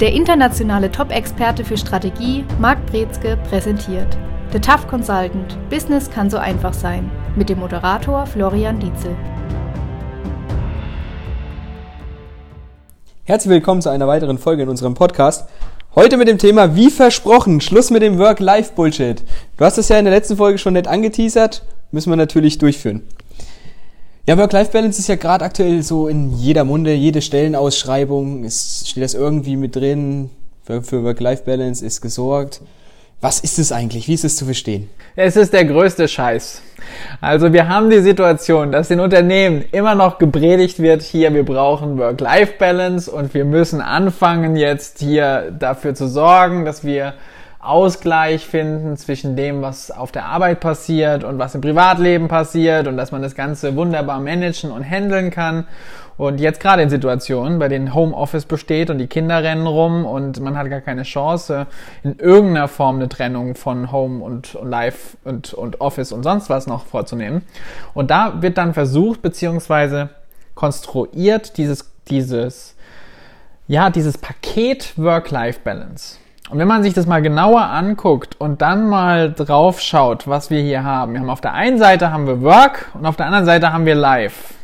Der internationale Top-Experte für Strategie, Marc Brezke, präsentiert The Tough Consultant – Business kann so einfach sein mit dem Moderator Florian Dietzel. Herzlich willkommen zu einer weiteren Folge in unserem Podcast. Heute mit dem Thema Wie versprochen, Schluss mit dem Work-Life-Bullshit. Du hast es ja in der letzten Folge schon nett angeteasert, müssen wir natürlich durchführen. Ja, Work-Life-Balance ist ja gerade aktuell so in jeder Munde, jede Stellenausschreibung, es steht das irgendwie mit drin, für, für Work-Life-Balance ist gesorgt. Was ist es eigentlich? Wie ist es zu verstehen? Es ist der größte Scheiß. Also wir haben die Situation, dass den Unternehmen immer noch gepredigt wird, hier wir brauchen Work-Life-Balance und wir müssen anfangen jetzt hier dafür zu sorgen, dass wir Ausgleich finden zwischen dem, was auf der Arbeit passiert und was im Privatleben passiert und dass man das Ganze wunderbar managen und handeln kann. Und jetzt gerade in Situationen, bei denen Homeoffice besteht und die Kinder rennen rum und man hat gar keine Chance, in irgendeiner Form eine Trennung von Home und, und Life und, und Office und sonst was noch vorzunehmen. Und da wird dann versucht, beziehungsweise konstruiert dieses, dieses, ja, dieses Paket Work-Life-Balance. Und wenn man sich das mal genauer anguckt und dann mal drauf schaut, was wir hier haben. Wir haben auf der einen Seite haben wir Work und auf der anderen Seite haben wir Life.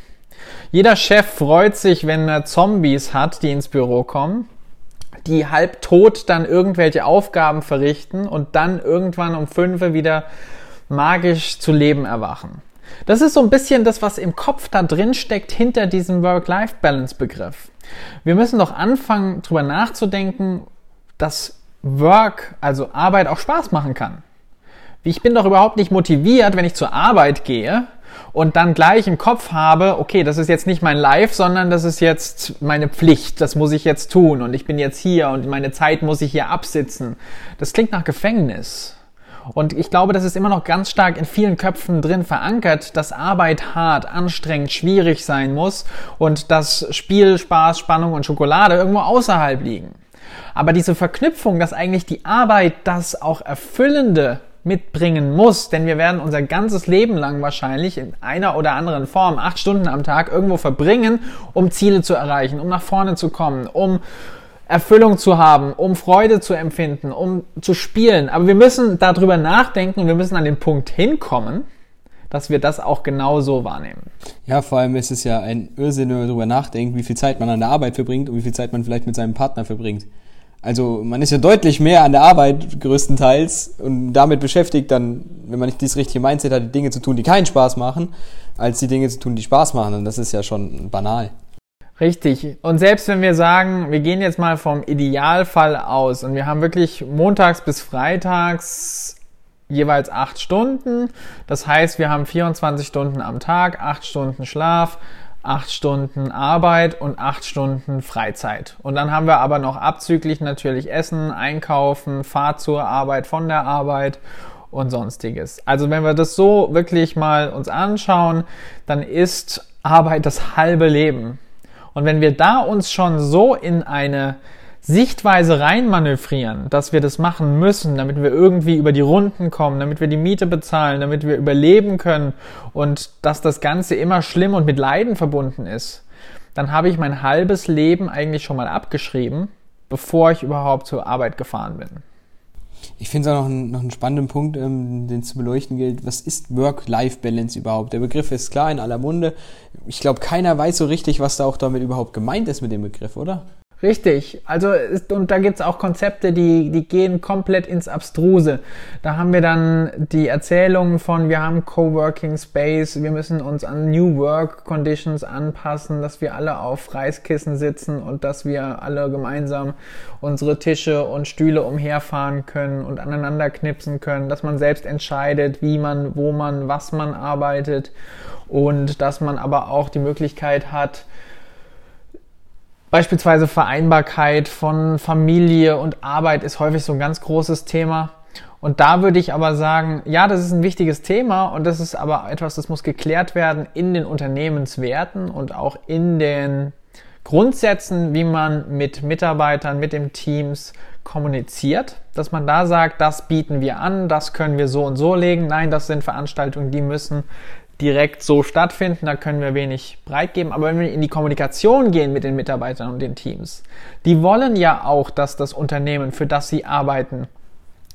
Jeder Chef freut sich, wenn er Zombies hat, die ins Büro kommen, die halb tot dann irgendwelche Aufgaben verrichten und dann irgendwann um fünf wieder magisch zu Leben erwachen. Das ist so ein bisschen das, was im Kopf da drin steckt hinter diesem Work-Life-Balance-Begriff. Wir müssen doch anfangen, drüber nachzudenken, dass Work, also Arbeit, auch Spaß machen kann. Ich bin doch überhaupt nicht motiviert, wenn ich zur Arbeit gehe und dann gleich im Kopf habe, okay, das ist jetzt nicht mein Life, sondern das ist jetzt meine Pflicht, das muss ich jetzt tun und ich bin jetzt hier und meine Zeit muss ich hier absitzen. Das klingt nach Gefängnis. Und ich glaube, das ist immer noch ganz stark in vielen Köpfen drin verankert, dass Arbeit hart, anstrengend, schwierig sein muss und dass Spiel, Spaß, Spannung und Schokolade irgendwo außerhalb liegen. Aber diese Verknüpfung, dass eigentlich die Arbeit das auch Erfüllende mitbringen muss, denn wir werden unser ganzes Leben lang wahrscheinlich in einer oder anderen Form acht Stunden am Tag irgendwo verbringen, um Ziele zu erreichen, um nach vorne zu kommen, um Erfüllung zu haben, um Freude zu empfinden, um zu spielen. Aber wir müssen darüber nachdenken wir müssen an den Punkt hinkommen, dass wir das auch genau so wahrnehmen. Ja, vor allem ist es ja ein Irrsinn, wenn man darüber nachdenkt, wie viel Zeit man an der Arbeit verbringt und wie viel Zeit man vielleicht mit seinem Partner verbringt. Also man ist ja deutlich mehr an der Arbeit größtenteils und damit beschäftigt, dann, wenn man nicht dieses richtige Mindset hat, die Dinge zu tun, die keinen Spaß machen, als die Dinge zu tun, die Spaß machen. Und das ist ja schon banal. Richtig. Und selbst wenn wir sagen, wir gehen jetzt mal vom Idealfall aus und wir haben wirklich montags bis freitags jeweils acht Stunden. Das heißt, wir haben 24 Stunden am Tag, acht Stunden Schlaf, acht Stunden Arbeit und acht Stunden Freizeit. Und dann haben wir aber noch abzüglich natürlich Essen, Einkaufen, Fahrt zur Arbeit, von der Arbeit und sonstiges. Also wenn wir das so wirklich mal uns anschauen, dann ist Arbeit das halbe Leben. Und wenn wir da uns schon so in eine Sichtweise reinmanövrieren, dass wir das machen müssen, damit wir irgendwie über die Runden kommen, damit wir die Miete bezahlen, damit wir überleben können und dass das Ganze immer schlimm und mit Leiden verbunden ist, dann habe ich mein halbes Leben eigentlich schon mal abgeschrieben, bevor ich überhaupt zur Arbeit gefahren bin. Ich finde es auch noch, ein, noch einen spannenden Punkt, ähm, den zu beleuchten gilt. Was ist Work-Life-Balance überhaupt? Der Begriff ist klar in aller Munde. Ich glaube, keiner weiß so richtig, was da auch damit überhaupt gemeint ist mit dem Begriff, oder? Richtig. Also, und da gibt's auch Konzepte, die, die gehen komplett ins Abstruse. Da haben wir dann die Erzählungen von, wir haben Coworking Space, wir müssen uns an New Work Conditions anpassen, dass wir alle auf Reiskissen sitzen und dass wir alle gemeinsam unsere Tische und Stühle umherfahren können und aneinander knipsen können, dass man selbst entscheidet, wie man, wo man, was man arbeitet und dass man aber auch die Möglichkeit hat, Beispielsweise Vereinbarkeit von Familie und Arbeit ist häufig so ein ganz großes Thema. Und da würde ich aber sagen, ja, das ist ein wichtiges Thema und das ist aber etwas, das muss geklärt werden in den Unternehmenswerten und auch in den Grundsätzen, wie man mit Mitarbeitern, mit den Teams kommuniziert, dass man da sagt, das bieten wir an, das können wir so und so legen. Nein, das sind Veranstaltungen, die müssen direkt so stattfinden, da können wir wenig breit geben. Aber wenn wir in die Kommunikation gehen mit den Mitarbeitern und den Teams, die wollen ja auch, dass das Unternehmen, für das sie arbeiten,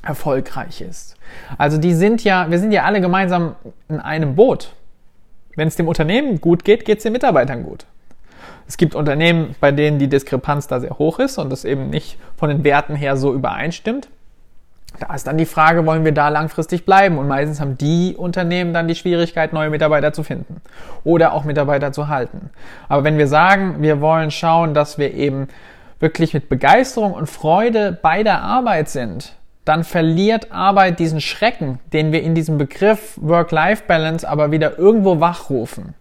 erfolgreich ist. Also die sind ja, wir sind ja alle gemeinsam in einem Boot. Wenn es dem Unternehmen gut geht, geht es den Mitarbeitern gut. Es gibt Unternehmen, bei denen die Diskrepanz da sehr hoch ist und das eben nicht von den Werten her so übereinstimmt. Da ist dann die Frage, wollen wir da langfristig bleiben? Und meistens haben die Unternehmen dann die Schwierigkeit, neue Mitarbeiter zu finden oder auch Mitarbeiter zu halten. Aber wenn wir sagen, wir wollen schauen, dass wir eben wirklich mit Begeisterung und Freude bei der Arbeit sind, dann verliert Arbeit diesen Schrecken, den wir in diesem Begriff Work-Life-Balance aber wieder irgendwo wachrufen.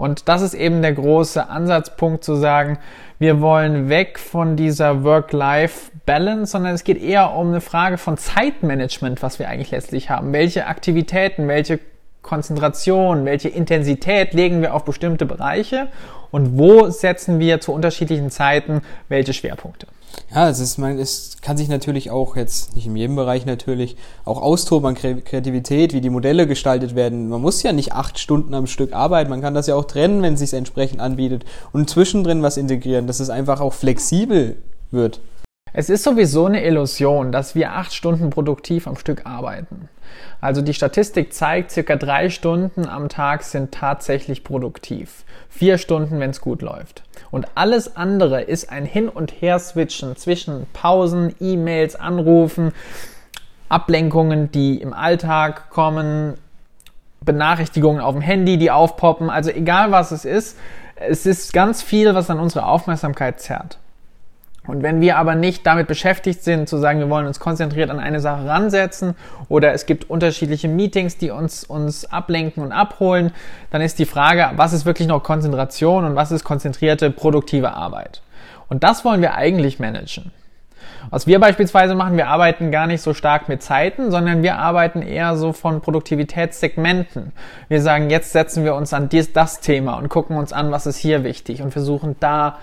Und das ist eben der große Ansatzpunkt zu sagen, wir wollen weg von dieser Work-Life-Balance, sondern es geht eher um eine Frage von Zeitmanagement, was wir eigentlich letztlich haben. Welche Aktivitäten, welche Konzentration, welche Intensität legen wir auf bestimmte Bereiche und wo setzen wir zu unterschiedlichen Zeiten welche Schwerpunkte. Ja, es ist, man, es kann sich natürlich auch jetzt nicht in jedem Bereich natürlich auch austoben Kreativität, wie die Modelle gestaltet werden. Man muss ja nicht acht Stunden am Stück arbeiten. Man kann das ja auch trennen, wenn es sich entsprechend anbietet und zwischendrin was integrieren, dass es einfach auch flexibel wird. Es ist sowieso eine Illusion, dass wir acht Stunden produktiv am Stück arbeiten. Also die Statistik zeigt, circa drei Stunden am Tag sind tatsächlich produktiv. Vier Stunden, wenn es gut läuft. Und alles andere ist ein Hin- und Her-Switchen zwischen Pausen, E-Mails, Anrufen, Ablenkungen, die im Alltag kommen, Benachrichtigungen auf dem Handy, die aufpoppen. Also egal was es ist, es ist ganz viel, was an unsere Aufmerksamkeit zerrt. Und wenn wir aber nicht damit beschäftigt sind, zu sagen, wir wollen uns konzentriert an eine Sache ransetzen oder es gibt unterschiedliche Meetings, die uns, uns ablenken und abholen, dann ist die Frage, was ist wirklich noch Konzentration und was ist konzentrierte, produktive Arbeit? Und das wollen wir eigentlich managen. Was wir beispielsweise machen, wir arbeiten gar nicht so stark mit Zeiten, sondern wir arbeiten eher so von Produktivitätssegmenten. Wir sagen, jetzt setzen wir uns an dies, das Thema und gucken uns an, was ist hier wichtig und versuchen da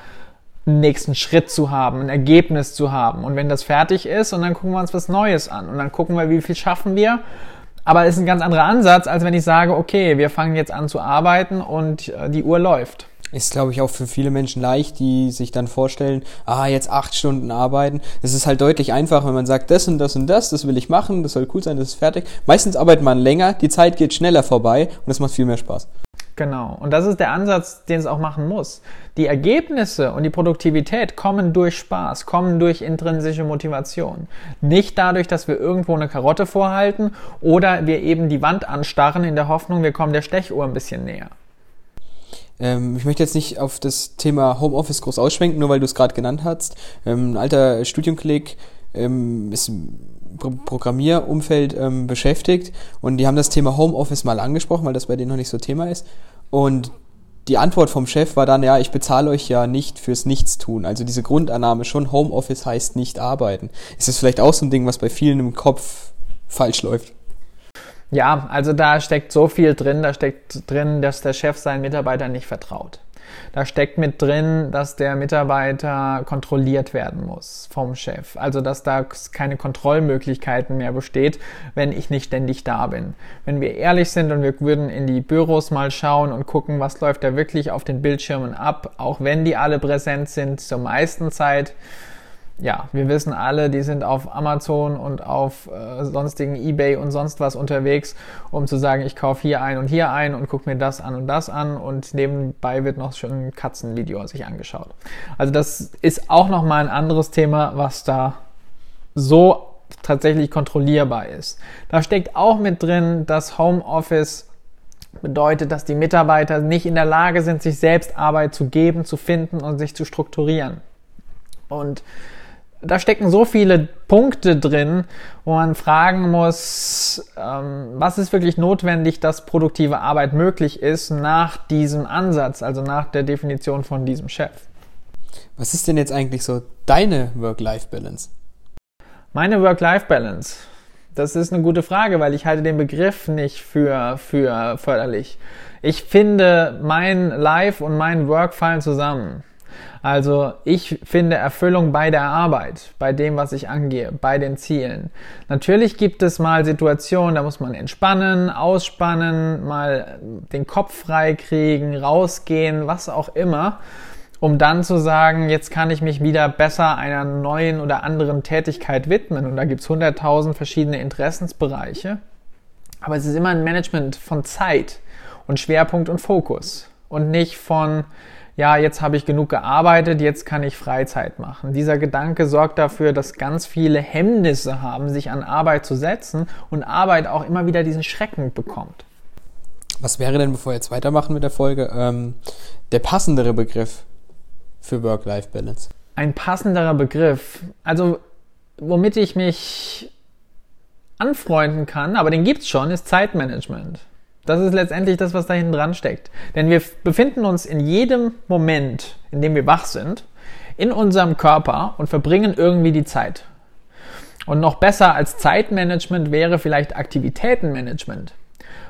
einen nächsten Schritt zu haben, ein Ergebnis zu haben. Und wenn das fertig ist, und dann gucken wir uns was Neues an. Und dann gucken wir, wie viel schaffen wir. Aber es ist ein ganz anderer Ansatz, als wenn ich sage, okay, wir fangen jetzt an zu arbeiten und äh, die Uhr läuft. Ist, glaube ich, auch für viele Menschen leicht, die sich dann vorstellen, ah, jetzt acht Stunden arbeiten. Es ist halt deutlich einfacher, wenn man sagt, das und das und das, das will ich machen, das soll cool sein, das ist fertig. Meistens arbeitet man länger, die Zeit geht schneller vorbei und es macht viel mehr Spaß. Genau. Und das ist der Ansatz, den es auch machen muss. Die Ergebnisse und die Produktivität kommen durch Spaß, kommen durch intrinsische Motivation. Nicht dadurch, dass wir irgendwo eine Karotte vorhalten oder wir eben die Wand anstarren in der Hoffnung, wir kommen der Stechuhr ein bisschen näher. Ähm, ich möchte jetzt nicht auf das Thema Homeoffice groß ausschwenken, nur weil du es gerade genannt hast. Ähm, ein alter Studienkolleg ähm, ist Programmierumfeld ähm, beschäftigt und die haben das Thema Homeoffice mal angesprochen, weil das bei denen noch nicht so Thema ist. Und die Antwort vom Chef war dann, ja, ich bezahle euch ja nicht fürs Nichtstun. Also diese Grundannahme schon, Homeoffice heißt nicht arbeiten. Ist das vielleicht auch so ein Ding, was bei vielen im Kopf falsch läuft? Ja, also da steckt so viel drin, da steckt drin, dass der Chef seinen Mitarbeitern nicht vertraut. Da steckt mit drin, dass der Mitarbeiter kontrolliert werden muss vom Chef. Also, dass da keine Kontrollmöglichkeiten mehr besteht, wenn ich nicht ständig da bin. Wenn wir ehrlich sind und wir würden in die Büros mal schauen und gucken, was läuft da wirklich auf den Bildschirmen ab, auch wenn die alle präsent sind, zur meisten Zeit ja, wir wissen alle, die sind auf Amazon und auf äh, sonstigen eBay und sonst was unterwegs, um zu sagen, ich kaufe hier ein und hier ein und gucke mir das an und das an und nebenbei wird noch schon ein Katzenvideo sich angeschaut. Also das ist auch nochmal ein anderes Thema, was da so tatsächlich kontrollierbar ist. Da steckt auch mit drin, dass Homeoffice bedeutet, dass die Mitarbeiter nicht in der Lage sind, sich selbst Arbeit zu geben, zu finden und sich zu strukturieren. Und da stecken so viele Punkte drin, wo man fragen muss, ähm, was ist wirklich notwendig, dass produktive Arbeit möglich ist nach diesem Ansatz, also nach der Definition von diesem Chef. Was ist denn jetzt eigentlich so deine Work-Life-Balance? Meine Work-Life-Balance. Das ist eine gute Frage, weil ich halte den Begriff nicht für, für förderlich. Ich finde, mein Life und mein Work fallen zusammen. Also ich finde Erfüllung bei der Arbeit, bei dem, was ich angehe, bei den Zielen. Natürlich gibt es mal Situationen, da muss man entspannen, ausspannen, mal den Kopf frei kriegen, rausgehen, was auch immer, um dann zu sagen, jetzt kann ich mich wieder besser einer neuen oder anderen Tätigkeit widmen. Und da gibt's hunderttausend verschiedene Interessensbereiche. Aber es ist immer ein Management von Zeit und Schwerpunkt und Fokus und nicht von, ja, jetzt habe ich genug gearbeitet, jetzt kann ich Freizeit machen. Dieser Gedanke sorgt dafür, dass ganz viele Hemmnisse haben, sich an Arbeit zu setzen und Arbeit auch immer wieder diesen Schrecken bekommt. Was wäre denn, bevor wir jetzt weitermachen mit der Folge, ähm, der passendere Begriff für Work-Life-Balance? Ein passenderer Begriff. Also, womit ich mich anfreunden kann, aber den gibt's schon, ist Zeitmanagement. Das ist letztendlich das, was da hinten dran steckt. Denn wir befinden uns in jedem Moment, in dem wir wach sind, in unserem Körper und verbringen irgendwie die Zeit. Und noch besser als Zeitmanagement wäre vielleicht Aktivitätenmanagement.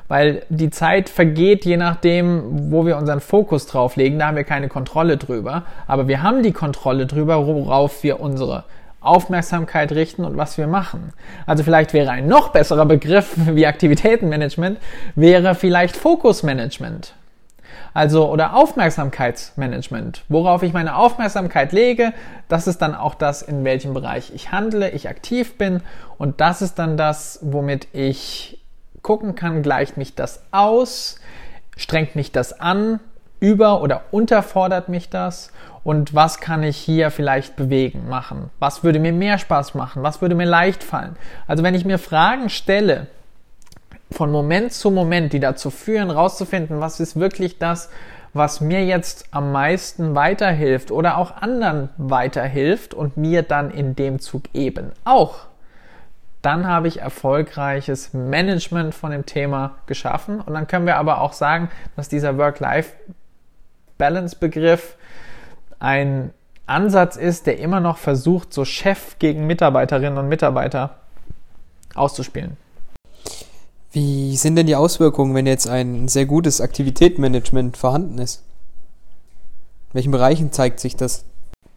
Weil die Zeit vergeht je nachdem, wo wir unseren Fokus drauf legen. Da haben wir keine Kontrolle drüber. Aber wir haben die Kontrolle drüber, worauf wir unsere Aufmerksamkeit richten und was wir machen. Also vielleicht wäre ein noch besserer Begriff wie Aktivitätenmanagement, wäre vielleicht Fokusmanagement. Also oder Aufmerksamkeitsmanagement. Worauf ich meine Aufmerksamkeit lege, das ist dann auch das, in welchem Bereich ich handle, ich aktiv bin und das ist dann das, womit ich gucken kann, gleicht mich das aus, strengt mich das an, über- oder unterfordert mich das und was kann ich hier vielleicht bewegen, machen? Was würde mir mehr Spaß machen? Was würde mir leicht fallen? Also wenn ich mir Fragen stelle, von Moment zu Moment, die dazu führen, rauszufinden, was ist wirklich das, was mir jetzt am meisten weiterhilft oder auch anderen weiterhilft und mir dann in dem Zug eben auch, dann habe ich erfolgreiches Management von dem Thema geschaffen. Und dann können wir aber auch sagen, dass dieser Work-Life-Balance-Begriff ein Ansatz ist, der immer noch versucht, so Chef gegen Mitarbeiterinnen und Mitarbeiter auszuspielen. Wie sind denn die Auswirkungen, wenn jetzt ein sehr gutes Aktivitätsmanagement vorhanden ist? In welchen Bereichen zeigt sich das?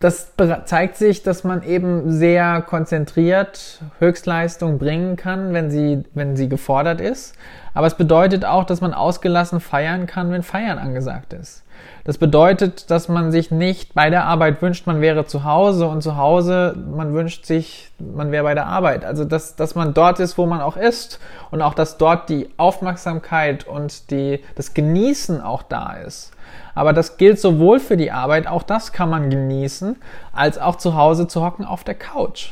Das zeigt sich, dass man eben sehr konzentriert Höchstleistung bringen kann, wenn sie, wenn sie gefordert ist. Aber es bedeutet auch, dass man ausgelassen feiern kann, wenn Feiern angesagt ist. Das bedeutet, dass man sich nicht bei der Arbeit wünscht, man wäre zu Hause und zu Hause, man wünscht sich, man wäre bei der Arbeit. Also, dass, dass man dort ist, wo man auch ist und auch, dass dort die Aufmerksamkeit und die, das Genießen auch da ist. Aber das gilt sowohl für die Arbeit, auch das kann man genießen, als auch zu Hause zu hocken auf der Couch.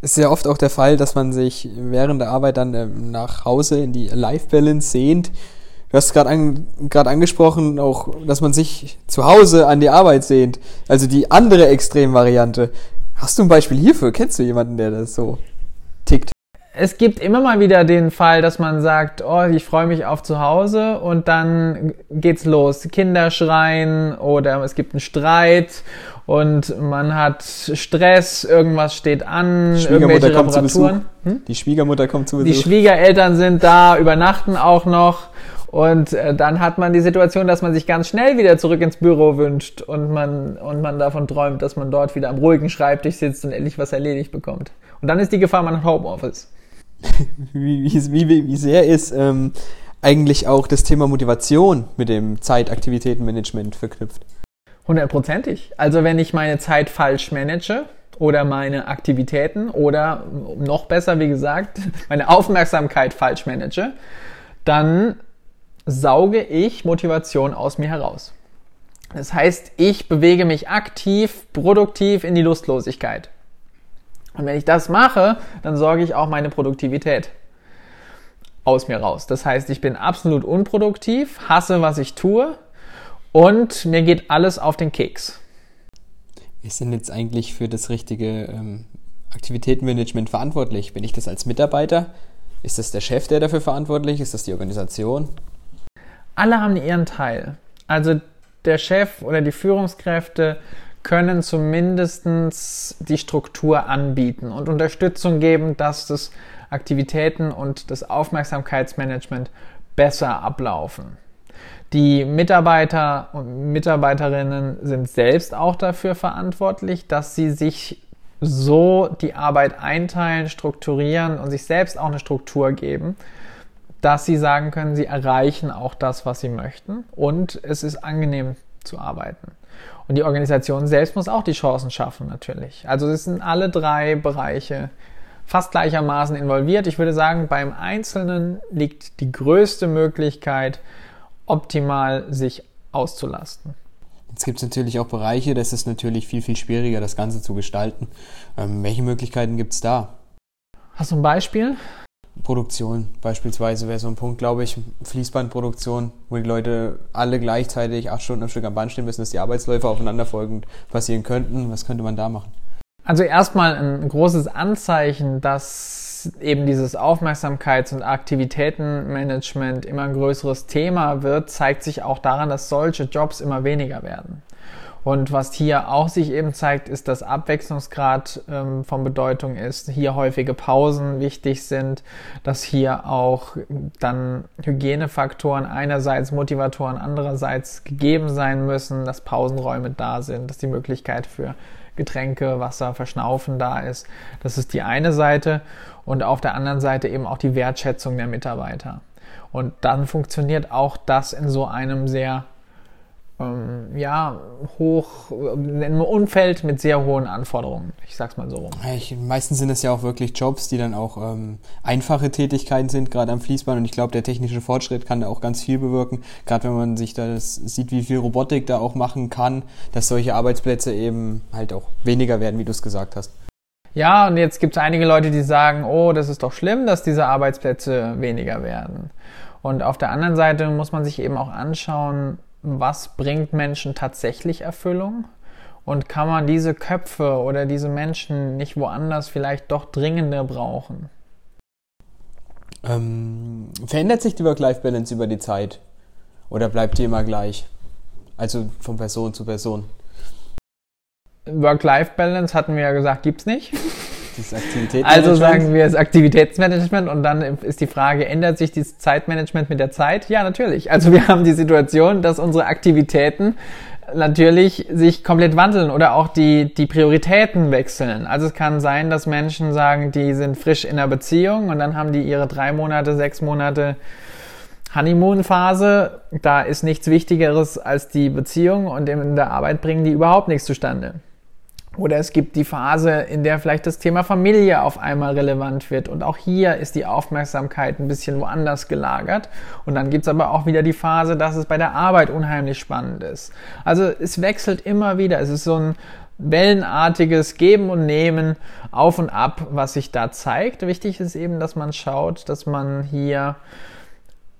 Es ist ja oft auch der Fall, dass man sich während der Arbeit dann ähm, nach Hause in die Life Balance sehnt Du hast gerade an, angesprochen, auch, dass man sich zu Hause an die Arbeit sehnt. Also die andere Extremvariante. Hast du ein Beispiel hierfür? Kennst du jemanden, der das so tickt? Es gibt immer mal wieder den Fall, dass man sagt, oh, ich freue mich auf zu Hause und dann geht's los. Kinder schreien oder es gibt einen Streit und man hat Stress, irgendwas steht an, irgendwelche Reparaturen. Hm? Die Schwiegermutter kommt zu Besuch. Die Schwiegereltern sind da, übernachten auch noch und äh, dann hat man die Situation, dass man sich ganz schnell wieder zurück ins Büro wünscht und man, und man davon träumt, dass man dort wieder am ruhigen Schreibtisch sitzt und endlich was erledigt bekommt. Und dann ist die Gefahr, man hat Homeoffice. wie, wie, wie, wie sehr ist ähm, eigentlich auch das Thema Motivation mit dem Zeitaktivitätenmanagement verknüpft? Hundertprozentig. Also wenn ich meine Zeit falsch manage, oder meine Aktivitäten oder noch besser, wie gesagt, meine Aufmerksamkeit falsch manage, dann sauge ich Motivation aus mir heraus. Das heißt, ich bewege mich aktiv, produktiv in die Lustlosigkeit. Und wenn ich das mache, dann sorge ich auch meine Produktivität aus mir raus. Das heißt, ich bin absolut unproduktiv, hasse, was ich tue und mir geht alles auf den Keks. Wir sind jetzt eigentlich für das richtige ähm, Aktivitätenmanagement verantwortlich. Bin ich das als Mitarbeiter? Ist das der Chef, der dafür verantwortlich ist? Ist das die Organisation? alle haben ihren Teil. Also der Chef oder die Führungskräfte können zumindest die Struktur anbieten und Unterstützung geben, dass das Aktivitäten und das Aufmerksamkeitsmanagement besser ablaufen. Die Mitarbeiter und Mitarbeiterinnen sind selbst auch dafür verantwortlich, dass sie sich so die Arbeit einteilen, strukturieren und sich selbst auch eine Struktur geben, dass sie sagen können, sie erreichen auch das, was sie möchten und es ist angenehm zu arbeiten. Und die Organisation selbst muss auch die Chancen schaffen, natürlich. Also es sind alle drei Bereiche fast gleichermaßen involviert. Ich würde sagen, beim Einzelnen liegt die größte Möglichkeit, optimal sich auszulasten. Jetzt gibt es natürlich auch Bereiche, das ist natürlich viel, viel schwieriger, das Ganze zu gestalten. Ähm, welche Möglichkeiten gibt es da? Hast du ein Beispiel? Produktion beispielsweise wäre so ein Punkt, glaube ich, Fließbandproduktion, wo die Leute alle gleichzeitig acht Stunden am Stück am Band stehen müssen, dass die Arbeitsläufe aufeinanderfolgend passieren könnten. Was könnte man da machen? Also erstmal ein großes Anzeichen, dass eben dieses Aufmerksamkeits- und Aktivitätenmanagement immer ein größeres Thema wird, zeigt sich auch daran, dass solche Jobs immer weniger werden. Und was hier auch sich eben zeigt, ist, dass Abwechslungsgrad ähm, von Bedeutung ist, hier häufige Pausen wichtig sind, dass hier auch dann Hygienefaktoren einerseits, Motivatoren andererseits gegeben sein müssen, dass Pausenräume da sind, dass die Möglichkeit für Getränke, Wasser, Verschnaufen da ist. Das ist die eine Seite und auf der anderen Seite eben auch die Wertschätzung der Mitarbeiter. Und dann funktioniert auch das in so einem sehr ähm, ja, hoch, in einem Umfeld mit sehr hohen Anforderungen. Ich sag's mal so rum. Ich, meistens sind es ja auch wirklich Jobs, die dann auch ähm, einfache Tätigkeiten sind, gerade am Fließband. Und ich glaube, der technische Fortschritt kann da auch ganz viel bewirken. Gerade wenn man sich das sieht, wie viel Robotik da auch machen kann, dass solche Arbeitsplätze eben halt auch weniger werden, wie du es gesagt hast. Ja, und jetzt gibt es einige Leute, die sagen, oh, das ist doch schlimm, dass diese Arbeitsplätze weniger werden. Und auf der anderen Seite muss man sich eben auch anschauen, was bringt Menschen tatsächlich Erfüllung und kann man diese Köpfe oder diese Menschen nicht woanders vielleicht doch dringender brauchen? Ähm, verändert sich die Work-Life-Balance über die Zeit oder bleibt die immer gleich? Also von Person zu Person. Work-Life-Balance hatten wir ja gesagt, gibt es nicht. Also sagen wir es Aktivitätsmanagement und dann ist die Frage, ändert sich dieses Zeitmanagement mit der Zeit? Ja, natürlich. Also wir haben die Situation, dass unsere Aktivitäten natürlich sich komplett wandeln oder auch die, die Prioritäten wechseln. Also es kann sein, dass Menschen sagen, die sind frisch in einer Beziehung und dann haben die ihre drei Monate, sechs Monate Honeymoon-Phase. Da ist nichts Wichtigeres als die Beziehung und in der Arbeit bringen die überhaupt nichts zustande. Oder es gibt die Phase, in der vielleicht das Thema Familie auf einmal relevant wird. Und auch hier ist die Aufmerksamkeit ein bisschen woanders gelagert. Und dann gibt's aber auch wieder die Phase, dass es bei der Arbeit unheimlich spannend ist. Also es wechselt immer wieder. Es ist so ein wellenartiges Geben und Nehmen auf und ab, was sich da zeigt. Wichtig ist eben, dass man schaut, dass man hier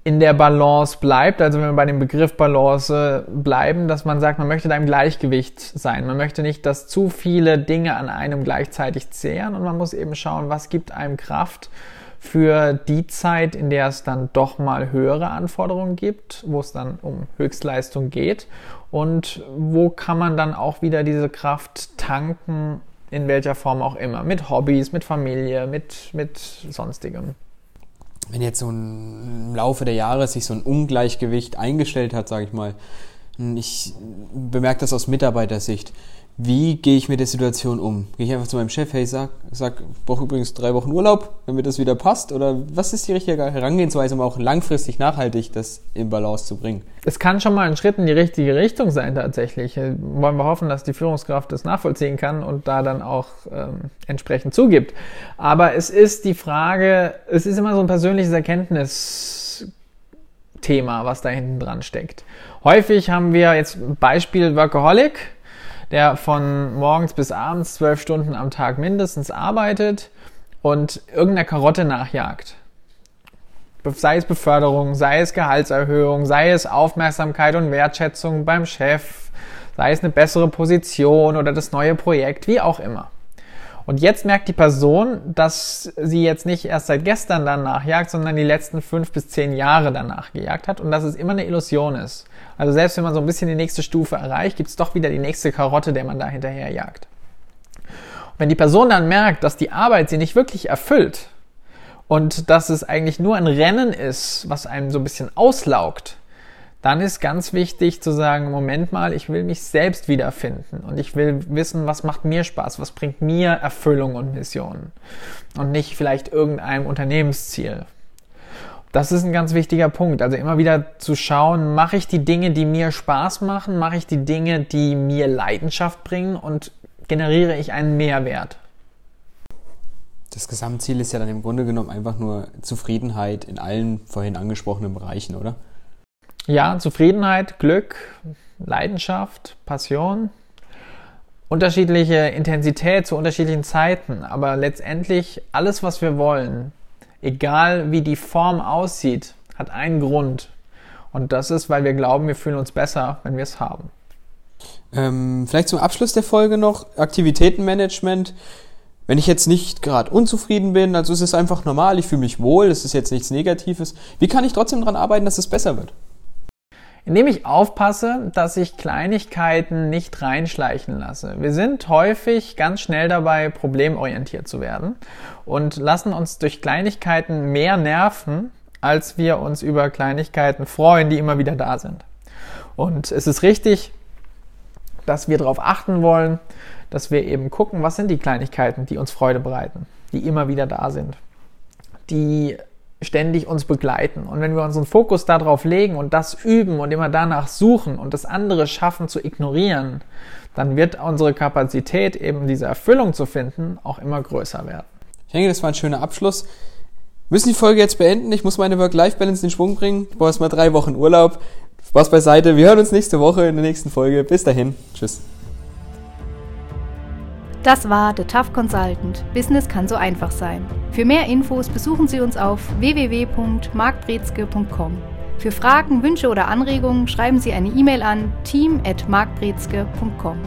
in der Balance bleibt, also wenn wir bei dem Begriff Balance bleiben, dass man sagt, man möchte da im Gleichgewicht sein. Man möchte nicht, dass zu viele Dinge an einem gleichzeitig zehren und man muss eben schauen, was gibt einem Kraft für die Zeit, in der es dann doch mal höhere Anforderungen gibt, wo es dann um Höchstleistung geht und wo kann man dann auch wieder diese Kraft tanken, in welcher Form auch immer, mit Hobbys, mit Familie, mit, mit sonstigem wenn jetzt so ein, im Laufe der Jahre sich so ein Ungleichgewicht eingestellt hat, sage ich mal, ich bemerke das aus Mitarbeitersicht. Wie gehe ich mit der Situation um? Gehe ich einfach zu meinem Chef, hey, sag, sag, brauche übrigens drei Wochen Urlaub, damit das wieder passt? Oder was ist die richtige Herangehensweise, um auch langfristig nachhaltig das in Balance zu bringen? Es kann schon mal ein Schritt in die richtige Richtung sein, tatsächlich. Wollen wir hoffen, dass die Führungskraft das nachvollziehen kann und da dann auch ähm, entsprechend zugibt. Aber es ist die Frage, es ist immer so ein persönliches Erkenntnisthema, was da hinten dran steckt. Häufig haben wir jetzt Beispiel Workaholic der von morgens bis abends zwölf Stunden am Tag mindestens arbeitet und irgendeiner Karotte nachjagt. Sei es Beförderung, sei es Gehaltserhöhung, sei es Aufmerksamkeit und Wertschätzung beim Chef, sei es eine bessere Position oder das neue Projekt, wie auch immer. Und jetzt merkt die Person, dass sie jetzt nicht erst seit gestern danach jagt, sondern die letzten fünf bis zehn Jahre danach gejagt hat und dass es immer eine Illusion ist. Also selbst wenn man so ein bisschen die nächste Stufe erreicht, gibt es doch wieder die nächste Karotte, der man da hinterher jagt. Und wenn die Person dann merkt, dass die Arbeit sie nicht wirklich erfüllt und dass es eigentlich nur ein Rennen ist, was einem so ein bisschen auslaugt, dann ist ganz wichtig zu sagen, Moment mal, ich will mich selbst wiederfinden und ich will wissen, was macht mir Spaß, was bringt mir Erfüllung und Mission und nicht vielleicht irgendeinem Unternehmensziel. Das ist ein ganz wichtiger Punkt. Also immer wieder zu schauen, mache ich die Dinge, die mir Spaß machen, mache ich die Dinge, die mir Leidenschaft bringen und generiere ich einen Mehrwert. Das Gesamtziel ist ja dann im Grunde genommen einfach nur Zufriedenheit in allen vorhin angesprochenen Bereichen, oder? Ja, Zufriedenheit, Glück, Leidenschaft, Passion, unterschiedliche Intensität zu unterschiedlichen Zeiten, aber letztendlich alles, was wir wollen, egal wie die Form aussieht, hat einen Grund. Und das ist, weil wir glauben, wir fühlen uns besser, wenn wir es haben. Ähm, vielleicht zum Abschluss der Folge noch Aktivitätenmanagement. Wenn ich jetzt nicht gerade unzufrieden bin, also es ist einfach normal, ich fühle mich wohl, es ist jetzt nichts Negatives. Wie kann ich trotzdem daran arbeiten, dass es besser wird? Indem ich aufpasse, dass ich Kleinigkeiten nicht reinschleichen lasse. Wir sind häufig ganz schnell dabei, problemorientiert zu werden und lassen uns durch Kleinigkeiten mehr nerven, als wir uns über Kleinigkeiten freuen, die immer wieder da sind. Und es ist richtig, dass wir darauf achten wollen, dass wir eben gucken, was sind die Kleinigkeiten, die uns Freude bereiten, die immer wieder da sind, die ständig uns begleiten. Und wenn wir unseren Fokus darauf legen und das üben und immer danach suchen und das andere schaffen zu ignorieren, dann wird unsere Kapazität, eben diese Erfüllung zu finden, auch immer größer werden. Ich denke, das war ein schöner Abschluss. Wir müssen die Folge jetzt beenden. Ich muss meine Work-Life-Balance in den Schwung bringen. Ich brauche erstmal drei Wochen Urlaub. Spaß beiseite. Wir hören uns nächste Woche in der nächsten Folge. Bis dahin. Tschüss. Das war The Tough Consultant. Business kann so einfach sein. Für mehr Infos besuchen Sie uns auf www.markbrezke.com. Für Fragen, Wünsche oder Anregungen schreiben Sie eine E-Mail an team@markbrezke.com.